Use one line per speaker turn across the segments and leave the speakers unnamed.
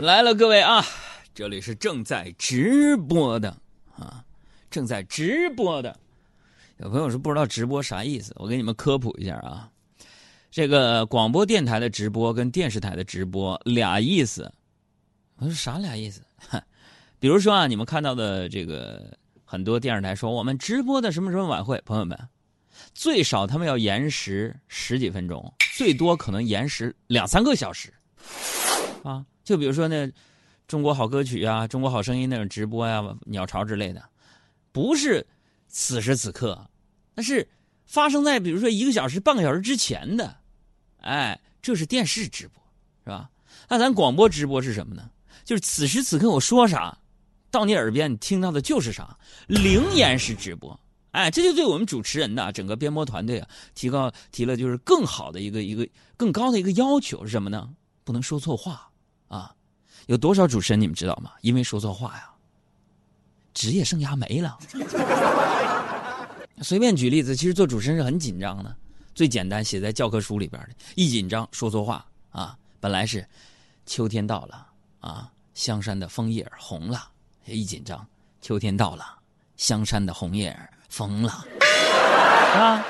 来了，各位啊，这里是正在直播的啊，正在直播的。有朋友说不知道直播啥意思，我给你们科普一下啊。这个广播电台的直播跟电视台的直播俩意思。我说啥俩意思？比如说啊，你们看到的这个很多电视台说我们直播的什么什么晚会，朋友们，最少他们要延时十几分钟，最多可能延时两三个小时啊。就比如说那《中国好歌曲》啊，《中国好声音》那种直播呀，鸟巢之类的，不是此时此刻，那是发生在比如说一个小时、半个小时之前的。哎，这是电视直播，是吧？那咱广播直播是什么呢？就是此时此刻我说啥，到你耳边你听到的就是啥，零延时直播。哎，这就对我们主持人呐，整个编播团队啊，提高提了就是更好的一个一个更高的一个要求是什么呢？不能说错话。有多少主持人你们知道吗？因为说错话呀，职业生涯没了。随便举例子，其实做主持人是很紧张的。最简单，写在教科书里边的，一紧张说错话啊。本来是秋天到了啊，香山的枫叶红了，一紧张，秋天到了，香山的红叶疯了啊。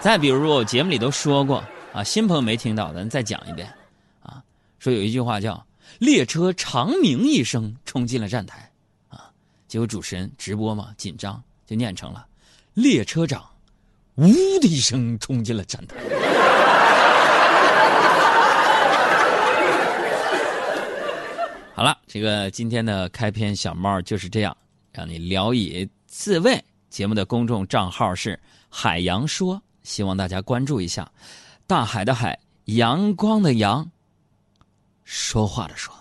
再比如说，我节目里都说过啊，新朋友没听到的，再讲一遍啊。说有一句话叫。列车长鸣一声冲进了站台，啊！结果主持人直播嘛，紧张就念成了“列车长”，呜的一声冲进了站台。好了，这个今天的开篇小帽就是这样，让你聊以自慰。节目的公众账号是“海洋说”，希望大家关注一下。大海的海，阳光的阳。说话的说。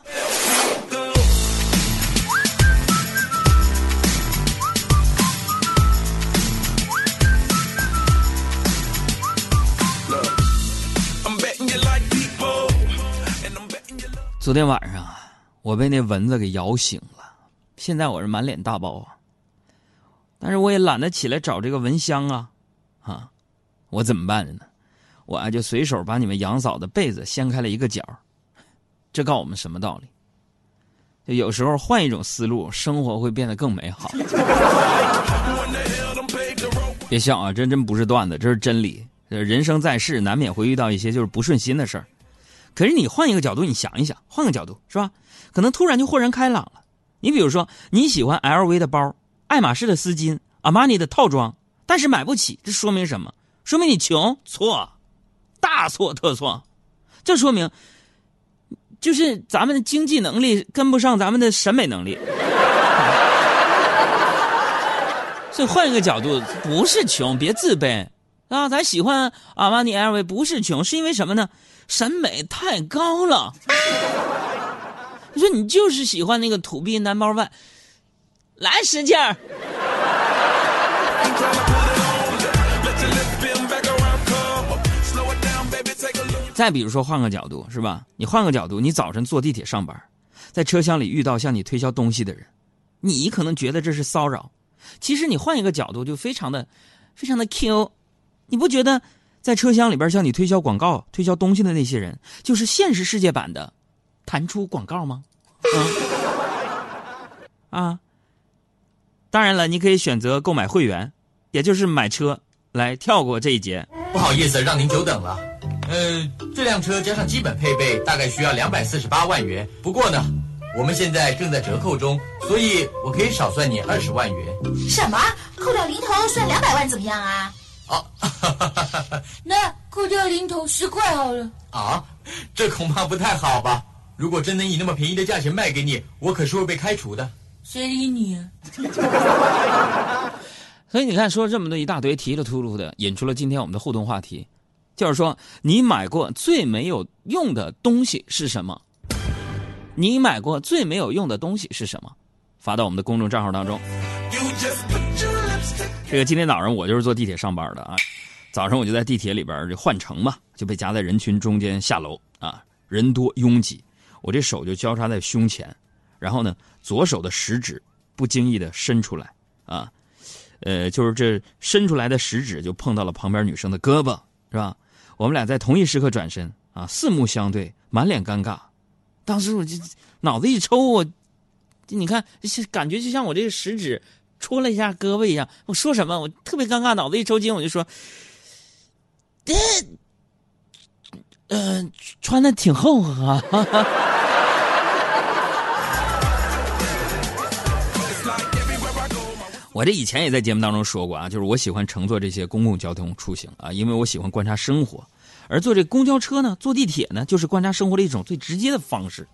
昨天晚上啊，我被那蚊子给咬醒了，现在我是满脸大包啊。但是我也懒得起来找这个蚊香啊，啊，我怎么办呢？我啊就随手把你们杨嫂的被子掀开了一个角。这告诉我们什么道理？就有时候换一种思路，生活会变得更美好。别笑啊，这真不是段子，这是真理。人生在世，难免会遇到一些就是不顺心的事儿。可是你换一个角度，你想一想，换个角度是吧？可能突然就豁然开朗了。你比如说，你喜欢 LV 的包、爱马仕的丝巾、阿玛尼的套装，但是买不起，这说明什么？说明你穷？错，大错特错。这说明。就是咱们的经济能力跟不上咱们的审美能力，所以换一个角度，不是穷，别自卑啊！咱喜欢阿玛尼、LV，不是穷，是因为什么呢？审美太高了。你说你就是喜欢那个土逼 number one，来使劲儿。再比如说，换个角度是吧？你换个角度，你早晨坐地铁上班，在车厢里遇到向你推销东西的人，你可能觉得这是骚扰，其实你换一个角度就非常的、非常的 Q。你不觉得在车厢里边向你推销广告、推销东西的那些人，就是现实世界版的弹出广告吗？啊 啊！当然了，你可以选择购买会员，也就是买车来跳过这一节。
不好意思，让您久等了。呃，这辆车加上基本配备大概需要两百四十八万元。不过呢，我们现在正在折扣中，所以我可以少算你二十万元。
什么？扣掉零头算两百万怎么样啊？
哦，
那扣掉零头十块好了。
啊，这恐怕不太好吧？如果真能以那么便宜的价钱卖给你，我可是会被开除的。
谁理你啊？
所以你看，说这么多一大堆，提了秃噜的，引出了今天我们的互动话题。就是说，你买过最没有用的东西是什么？你买过最没有用的东西是什么？发到我们的公众账号当中。这个今天早上我就是坐地铁上班的啊，早上我就在地铁里边就换乘嘛，就被夹在人群中间下楼啊，人多拥挤，我这手就交叉在胸前，然后呢，左手的食指不经意的伸出来啊，呃，就是这伸出来的食指就碰到了旁边女生的胳膊，是吧？我们俩在同一时刻转身啊，四目相对，满脸尴尬。当时我就脑子一抽，我你看，感觉就像我这个食指戳了一下胳膊一样。我说什么？我特别尴尬，脑子一抽筋，我就说：“这，呃，穿的挺厚啊。”我这以前也在节目当中说过啊，就是我喜欢乘坐这些公共交通出行啊，因为我喜欢观察生活。而坐这公交车呢，坐地铁呢，就是观察生活的一种最直接的方式。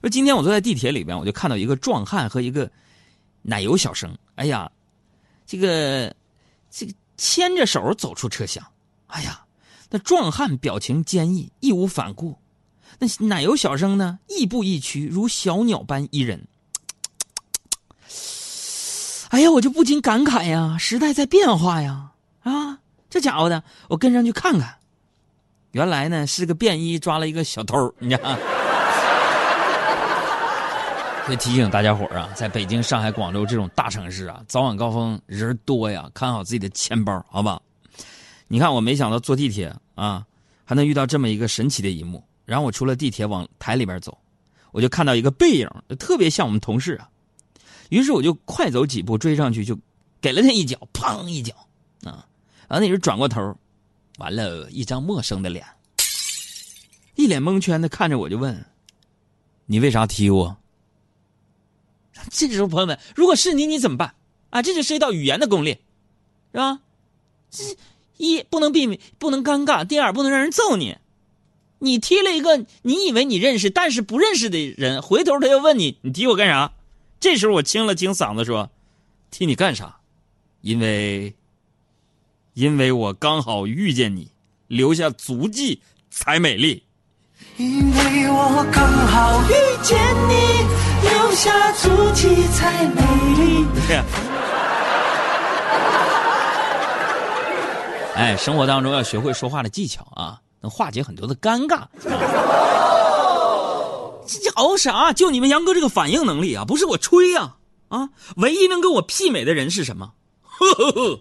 说今天我坐在地铁里边，我就看到一个壮汉和一个奶油小生，哎呀，这个这个牵着手走出车厢，哎呀，那壮汉表情坚毅，义无反顾；那奶油小生呢，亦步亦趋，如小鸟般依人。哎呀，我就不禁感慨呀，时代在变化呀！啊，这家伙的，我跟上去看看。原来呢是个便衣抓了一个小偷，你知道吗？所以提醒大家伙啊，在北京、上海、广州这种大城市啊，早晚高峰人多呀，看好自己的钱包，好吧？你看，我没想到坐地铁啊，还能遇到这么一个神奇的一幕。然后我出了地铁往台里边走，我就看到一个背影，特别像我们同事啊。于是我就快走几步追上去，就给了他一脚，砰一脚，啊！然后那人转过头，完了，一张陌生的脸，一脸蒙圈的看着我，就问：“你为啥踢我？” 这时候，朋友们，如果是你，你怎么办？啊，这就涉及到语言的攻略，是吧？这一不能避免，不能尴尬；第二，不能让人揍你。你踢了一个你以为你认识但是不认识的人，回头他又问你：“你踢我干啥？”这时候我清了清嗓子说：“替你干啥？因为，因为我刚好遇见你，留下足迹才美丽。
因为我刚好遇见你，留下足迹才美丽。
哎，生活当中要学会说话的技巧啊，能化解很多的尴尬。”这熬啥？就你们杨哥这个反应能力啊，不是我吹呀！啊，唯一能跟我媲美的人是什么？呵呵呵，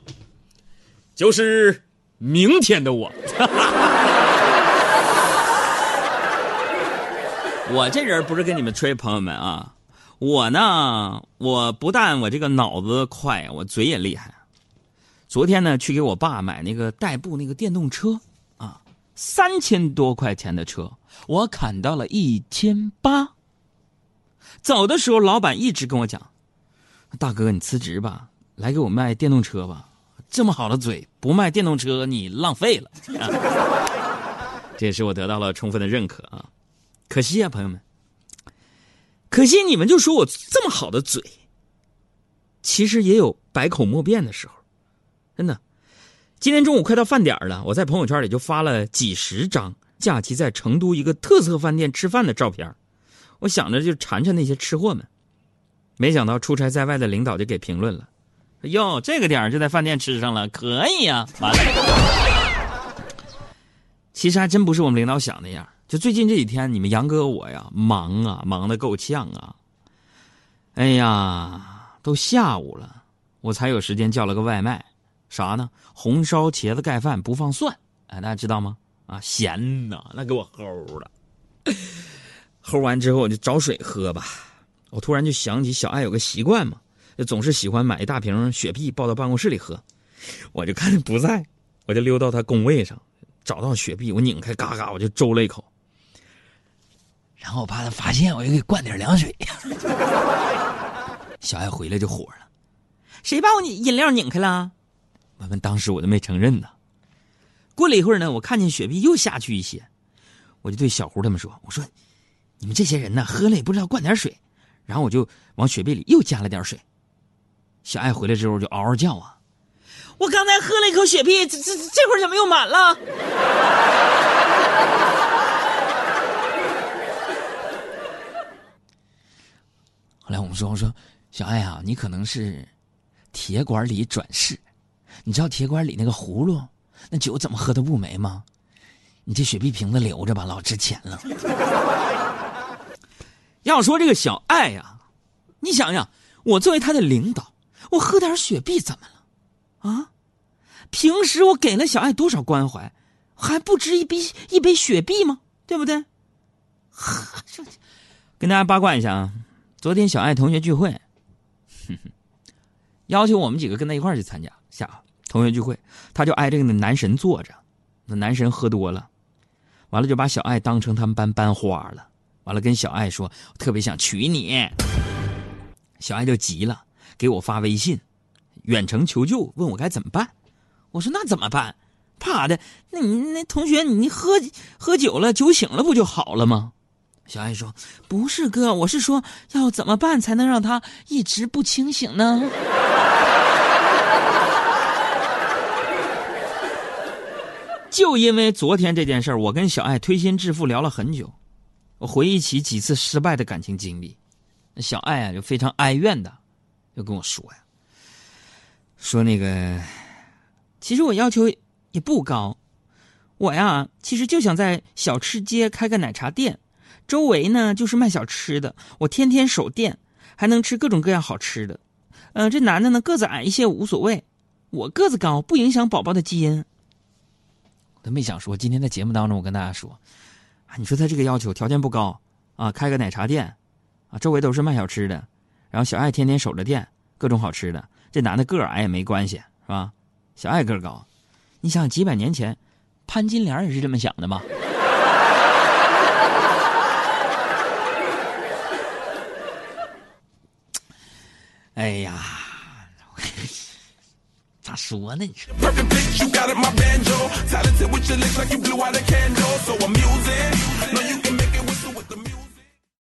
就是明天的我。我这人不是跟你们吹，朋友们啊，我呢，我不但我这个脑子快，我嘴也厉害。昨天呢，去给我爸买那个代步那个电动车，三千多块钱的车。我砍到了一千八。走的时候，老板一直跟我讲：“大哥，你辞职吧，来给我卖电动车吧。这么好的嘴，不卖电动车你浪费了。”这也是我得到了充分的认可啊！可惜啊，朋友们，可惜你们就说我这么好的嘴，其实也有百口莫辩的时候。真的，今天中午快到饭点了，我在朋友圈里就发了几十张。假期在成都一个特色饭店吃饭的照片，我想着就馋馋那些吃货们，没想到出差在外的领导就给评论了：“哟，这个点就在饭店吃上了，可以呀。”完了，其实还真不是我们领导想那样。就最近这几天，你们杨哥我呀，忙啊，忙的够呛啊。哎呀，都下午了，我才有时间叫了个外卖，啥呢？红烧茄子盖饭不放蒜，哎，大家知道吗？啊，咸呐，那给我齁了。齁完之后，我就找水喝吧。我突然就想起小爱有个习惯嘛，就总是喜欢买一大瓶雪碧抱到办公室里喝。我就看不在，我就溜到他工位上，找到雪碧，我拧开，嘎嘎，我就周了一口。然后我怕他发现，我就给灌点凉水。小爱回来就火了，谁把我饮料拧开了？我们当时我都没承认呢。过了一会儿呢，我看见雪碧又下去一些，我就对小胡他们说：“我说，你们这些人呢，喝了也不知道灌点水。”然后我就往雪碧里又加了点水。小爱回来之后就嗷嗷叫啊：“我刚才喝了一口雪碧，这这这会儿怎么又满了？” 后来我们说：“我说小爱啊，你可能是铁管里转世，你知道铁管里那个葫芦？”那酒怎么喝都不没吗？你这雪碧瓶子留着吧，老值钱了。要说这个小爱呀，你想想，我作为他的领导，我喝点雪碧怎么了？啊？平时我给了小爱多少关怀，还不值一杯一杯雪碧吗？对不对？呵，跟大家八卦一下啊，昨天小爱同学聚会，哼哼，要求我们几个跟他一块儿去参加下同学聚会，他就挨着那男神坐着，那男神喝多了，完了就把小爱当成他们班班花了，完了跟小爱说特别想娶你，小爱就急了，给我发微信，远程求救，问我该怎么办。我说那怎么办？怕的？那你那同学你喝喝酒了，酒醒了不就好了吗？小爱说：“不是哥，我是说要怎么办才能让他一直不清醒呢？”就因为昨天这件事儿，我跟小爱推心置腹聊了很久，我回忆起几次失败的感情经历，小爱啊就非常哀怨的，就跟我说呀，说那个，其实我要求也不高，我呀其实就想在小吃街开个奶茶店。周围呢就是卖小吃的，我天天守店，还能吃各种各样好吃的。嗯，这男的呢个子矮一些无所谓，我个子高不影响宝宝的基因。我都没想说，今天在节目当中我跟大家说，啊，你说他这个要求条件不高啊，开个奶茶店，啊，周围都是卖小吃的，然后小爱天天守着店，各种好吃的。这男的个矮也没关系，是吧？小爱个高，你想几百年前，潘金莲也是这么想的吗？哎呀，咋说呢？你说。